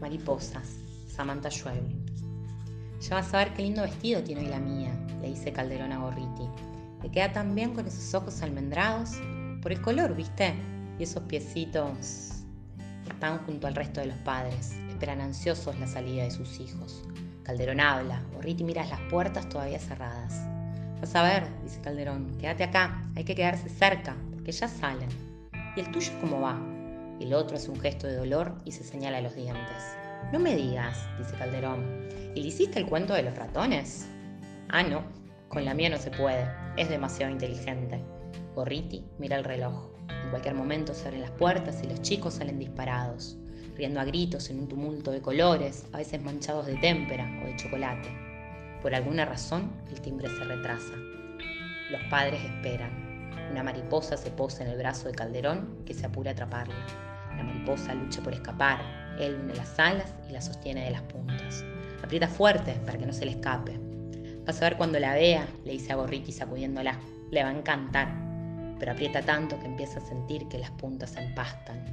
mariposas, Samantha Schweblin. Ya vas a ver qué lindo vestido tiene hoy la mía, le dice Calderón a Gorriti. Le queda tan bien con esos ojos almendrados, por el color, ¿viste? Y esos piecitos están junto al resto de los padres, esperan ansiosos la salida de sus hijos. Calderón habla, Gorriti mira las puertas todavía cerradas. Vas a ver, dice Calderón, quédate acá, hay que quedarse cerca, porque ya salen. ¿Y el tuyo cómo va? El otro hace un gesto de dolor y se señala los dientes. No me digas, dice Calderón. ¿Y le hiciste el cuento de los ratones? Ah, no, con la mía no se puede, es demasiado inteligente. Gorriti mira el reloj. En cualquier momento se abren las puertas y los chicos salen disparados, riendo a gritos en un tumulto de colores, a veces manchados de témpera o de chocolate. Por alguna razón, el timbre se retrasa. Los padres esperan. Una mariposa se posa en el brazo de Calderón, que se apura a atraparla. La mariposa lucha por escapar. Él une las alas y la sostiene de las puntas. Aprieta fuerte para que no se le escape. Vas a ver cuando la vea, le dice a Gorriti sacudiéndola. Le va a encantar. Pero aprieta tanto que empieza a sentir que las puntas se empastan.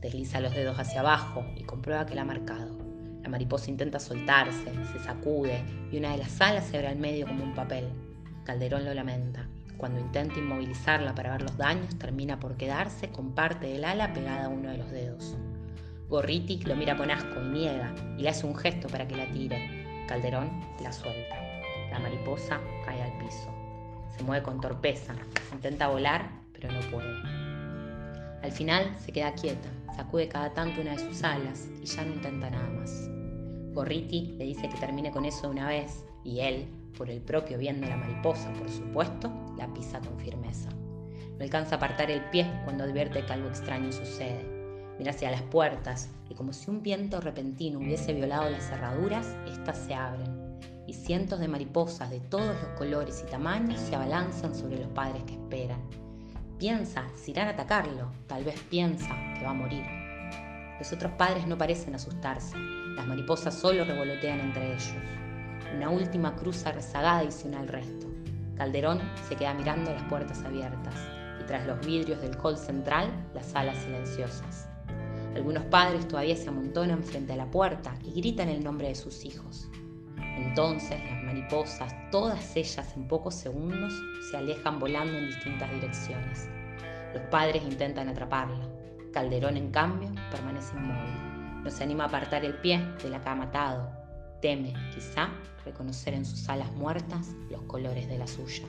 Desliza los dedos hacia abajo y comprueba que la ha marcado. La mariposa intenta soltarse, se sacude y una de las alas se abre al medio como un papel. Calderón lo lamenta. Cuando intenta inmovilizarla para ver los daños, termina por quedarse con parte del ala pegada a uno de los dedos. Gorriti lo mira con asco y niega y le hace un gesto para que la tire. Calderón la suelta. La mariposa cae al piso. Se mueve con torpeza, intenta volar, pero no puede. Al final se queda quieta, sacude cada tanto una de sus alas y ya no intenta nada más. Gorriti le dice que termine con eso de una vez y él, por el propio bien de la mariposa, por supuesto, la pisa con firmeza. No alcanza a apartar el pie cuando advierte que algo extraño sucede. Mira hacia las puertas y como si un viento repentino hubiese violado las cerraduras, éstas se abren y cientos de mariposas de todos los colores y tamaños se abalanzan sobre los padres que esperan. Piensa si irán a atacarlo, tal vez piensa que va a morir. Los otros padres no parecen asustarse, las mariposas solo revolotean entre ellos. Una última cruza rezagada y se une al resto. Calderón se queda mirando las puertas abiertas y tras los vidrios del hall central las salas silenciosas. Algunos padres todavía se amontonan frente a la puerta y gritan el nombre de sus hijos. Entonces las mariposas, todas ellas en pocos segundos, se alejan volando en distintas direcciones. Los padres intentan atraparla. Calderón, en cambio, permanece inmóvil. No se anima a apartar el pie de la que ha matado. Teme, quizá, reconocer en sus alas muertas los colores de la suya.